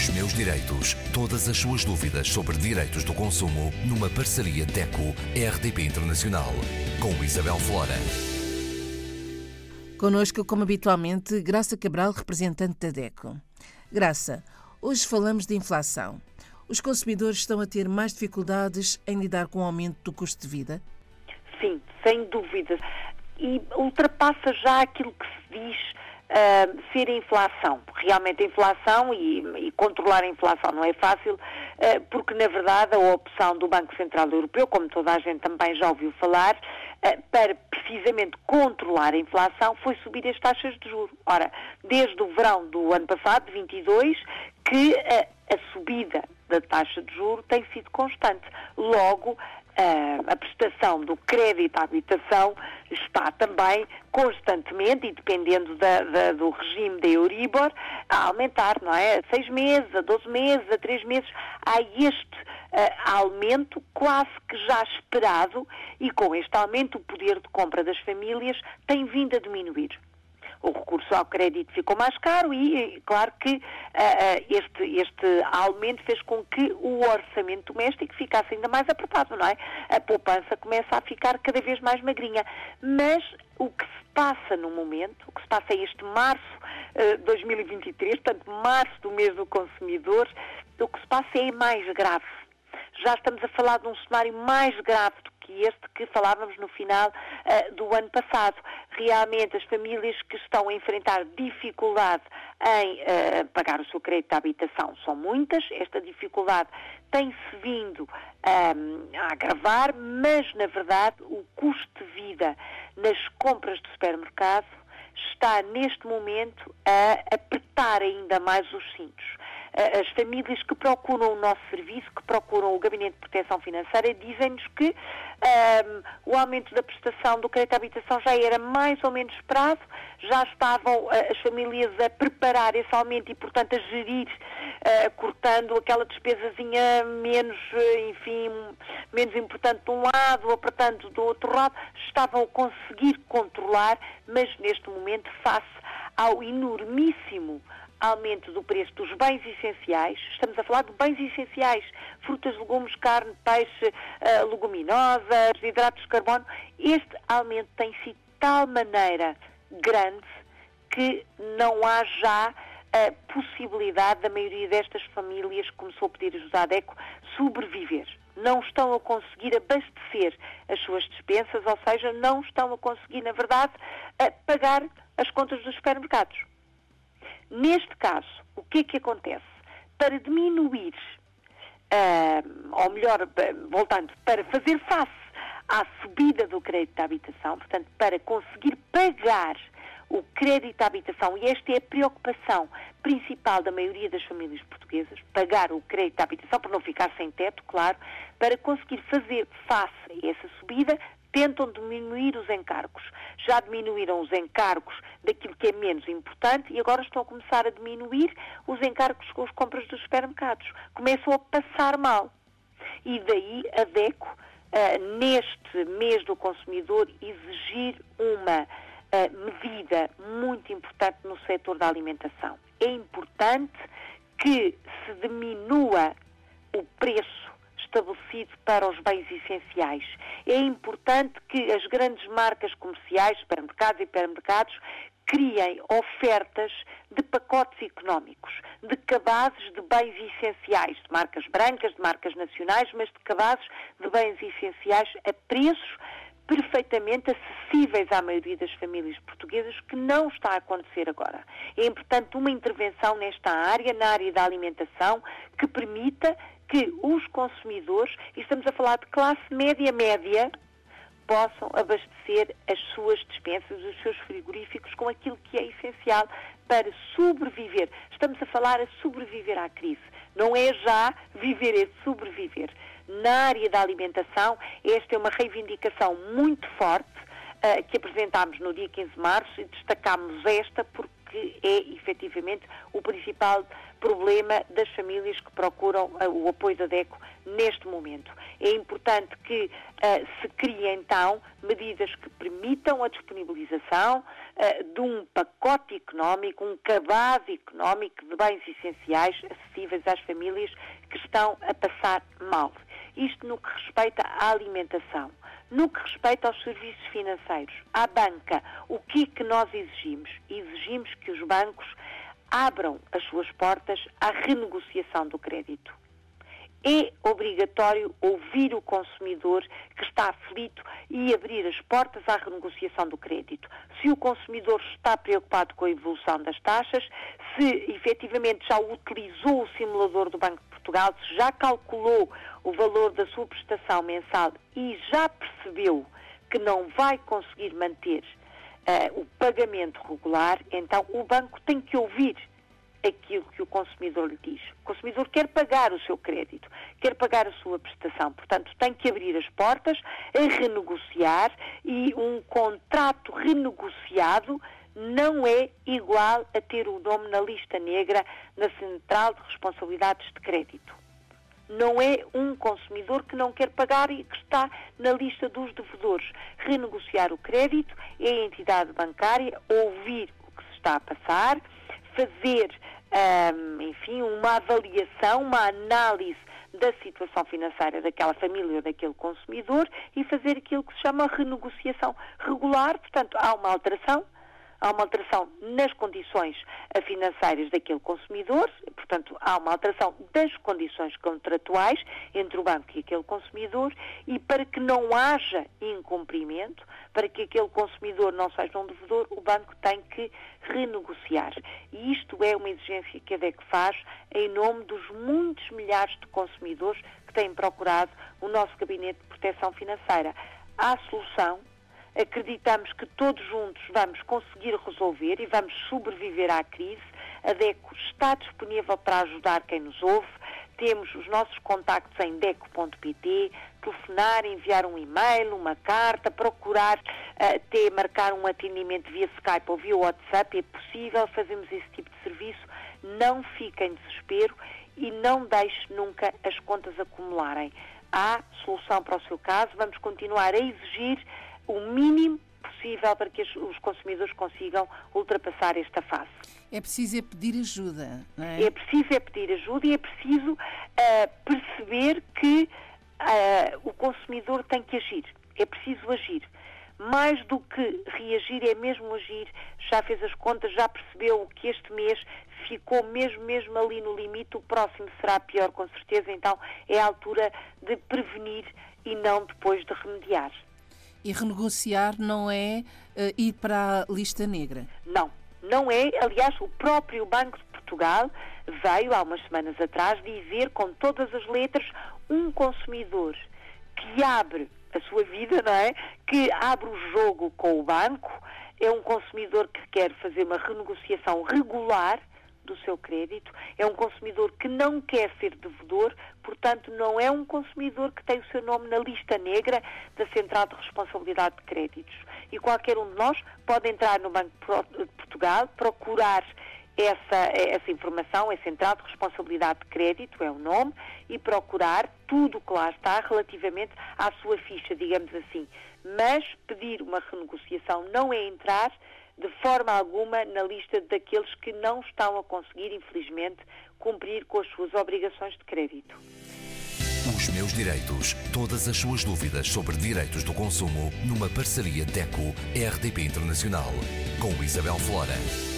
Os meus direitos. Todas as suas dúvidas sobre direitos do consumo numa parceria DECO-RDP Internacional. Com Isabel Flora. Conosco, como habitualmente, Graça Cabral, representante da DECO. Graça, hoje falamos de inflação. Os consumidores estão a ter mais dificuldades em lidar com o aumento do custo de vida? Sim, sem dúvida. E ultrapassa já aquilo que se diz ser a inflação. Realmente a inflação e, e, controlar a inflação não é fácil, uh, porque na verdade a opção do Banco Central Europeu, como toda a gente também já ouviu falar, uh, para precisamente controlar a inflação foi subir as taxas de juros. Ora, desde o verão do ano passado, 22, que a subida da taxa de juro tem sido constante. Logo, a prestação do crédito à habitação está também constantemente, e dependendo da, da, do regime da Euribor, a aumentar, não é? A seis meses, a 12 meses, a três meses. Há este uh, aumento quase que já esperado e com este aumento o poder de compra das famílias tem vindo a diminuir o recurso ao crédito ficou mais caro e, claro que uh, este, este aumento fez com que o orçamento doméstico ficasse ainda mais apertado, não é? A poupança começa a ficar cada vez mais magrinha. Mas o que se passa no momento, o que se passa é este março de uh, 2023, portanto, março do mês do consumidor, o que se passa é mais grave. Já estamos a falar de um cenário mais grave do que este que falávamos no final uh, do ano passado. Realmente, as famílias que estão a enfrentar dificuldade em uh, pagar o seu crédito à habitação são muitas. Esta dificuldade tem-se vindo um, a agravar, mas, na verdade, o custo de vida nas compras do supermercado está, neste momento, a apertar ainda mais os cintos as famílias que procuram o nosso serviço, procuram o Gabinete de Proteção Financeira, dizem-nos que um, o aumento da prestação do crédito à habitação já era mais ou menos esperado, já estavam uh, as famílias a preparar esse aumento e, portanto, a gerir, uh, cortando aquela despesazinha menos, uh, enfim, menos importante de um lado, apertando do outro lado, estavam a conseguir controlar, mas neste momento, face ao enormíssimo aumento do preço dos bens essenciais, estamos a falar de bens essenciais, frutas, legumes, carne, peixe, uh, leguminosas, hidratos de carbono, este aumento tem sido de tal maneira grande que não há já a possibilidade da maioria destas famílias que começou a pedir ajuda à DECO sobreviver. Não estão a conseguir abastecer as suas dispensas, ou seja, não estão a conseguir, na verdade, pagar as contas dos supermercados. Neste caso, o que é que acontece? Para diminuir, uh, ou melhor, voltando, para fazer face à subida do crédito à habitação, portanto, para conseguir pagar o crédito à habitação, e esta é a preocupação principal da maioria das famílias portuguesas, pagar o crédito à habitação, para não ficar sem teto, claro, para conseguir fazer face a essa subida, tentam diminuir os encargos. Já diminuíram os encargos daquilo que é menos importante e agora estão a começar a diminuir os encargos com as compras dos supermercados. Começam a passar mal. E daí a DECO, uh, neste mês do consumidor, exigir uma uh, medida muito importante no setor da alimentação. É importante que se diminua o preço estabelecido para os bens essenciais. É importante que as grandes marcas comerciais, supermercados e hipermercados, criem ofertas de pacotes económicos, de cabazes de bens essenciais, de marcas brancas, de marcas nacionais, mas de cabazes de bens essenciais a preços perfeitamente acessíveis à maioria das famílias portuguesas, que não está a acontecer agora. É importante uma intervenção nesta área, na área da alimentação, que permita que os consumidores, e estamos a falar de classe média-média, possam abastecer as suas dispensas, os seus frigoríficos com aquilo que é essencial para sobreviver. Estamos a falar a sobreviver à crise. Não é já viver, é sobreviver. Na área da alimentação, esta é uma reivindicação muito forte uh, que apresentámos no dia 15 de março e destacámos esta porque que é efetivamente o principal problema das famílias que procuram uh, o apoio da DECO neste momento. É importante que uh, se criem então medidas que permitam a disponibilização uh, de um pacote económico, um cabaz económico de bens essenciais acessíveis às famílias que estão a passar mal. Isto no que respeita à alimentação. No que respeita aos serviços financeiros, à banca, o que é que nós exigimos? Exigimos que os bancos abram as suas portas à renegociação do crédito. É obrigatório ouvir o consumidor que está aflito e abrir as portas à renegociação do crédito. Se o consumidor está preocupado com a evolução das taxas, se efetivamente já utilizou o simulador do Banco Portugal, se já calculou o valor da sua prestação mensal e já percebeu que não vai conseguir manter uh, o pagamento regular, então o banco tem que ouvir aquilo que o consumidor lhe diz. O consumidor quer pagar o seu crédito, quer pagar a sua prestação, portanto, tem que abrir as portas a renegociar e um contrato renegociado não é igual a ter o nome na lista negra na Central de Responsabilidades de Crédito. Não é um consumidor que não quer pagar e que está na lista dos devedores. Renegociar o crédito é a entidade bancária ouvir o que se está a passar, fazer, um, enfim, uma avaliação, uma análise da situação financeira daquela família ou daquele consumidor e fazer aquilo que se chama renegociação regular. Portanto, há uma alteração há uma alteração nas condições financeiras daquele consumidor, portanto, há uma alteração das condições contratuais entre o banco e aquele consumidor e para que não haja incumprimento, para que aquele consumidor não seja um devedor, o banco tem que renegociar. E isto é uma exigência que a DEC faz em nome dos muitos milhares de consumidores que têm procurado o nosso gabinete de proteção financeira. Há solução, acreditamos que todos juntos vamos conseguir resolver e vamos sobreviver à crise. A DECO está disponível para ajudar quem nos ouve. Temos os nossos contactos em deco.pt, telefonar, enviar um e-mail, uma carta, procurar uh, ter, marcar um atendimento via Skype ou via WhatsApp. É possível, fazemos esse tipo de serviço. Não fique em desespero e não deixe nunca as contas acumularem. Há solução para o seu caso. Vamos continuar a exigir o mínimo possível para que os consumidores consigam ultrapassar esta fase. É preciso é pedir ajuda, não é? É preciso é pedir ajuda e é preciso uh, perceber que uh, o consumidor tem que agir. É preciso agir. Mais do que reagir, é mesmo agir. Já fez as contas, já percebeu que este mês ficou mesmo, mesmo ali no limite. O próximo será pior, com certeza. Então é a altura de prevenir e não depois de remediar. E renegociar não é uh, ir para a lista negra? Não, não é. Aliás, o próprio Banco de Portugal veio há umas semanas atrás dizer com todas as letras um consumidor que abre a sua vida, não é? Que abre o jogo com o banco, é um consumidor que quer fazer uma renegociação regular do seu crédito, é um consumidor que não quer ser devedor, portanto, não é um consumidor que tem o seu nome na lista negra da Central de Responsabilidade de Créditos. E qualquer um de nós pode entrar no Banco de Portugal, procurar essa, essa informação, é Central de Responsabilidade de Crédito, é o nome, e procurar tudo o que lá está relativamente à sua ficha, digamos assim. Mas pedir uma renegociação não é entrar de forma alguma na lista daqueles que não estão a conseguir, infelizmente, cumprir com as suas obrigações de crédito. Os meus direitos. Todas as suas dúvidas sobre direitos do consumo numa parceria DECO-RDP Internacional com Isabel Flora.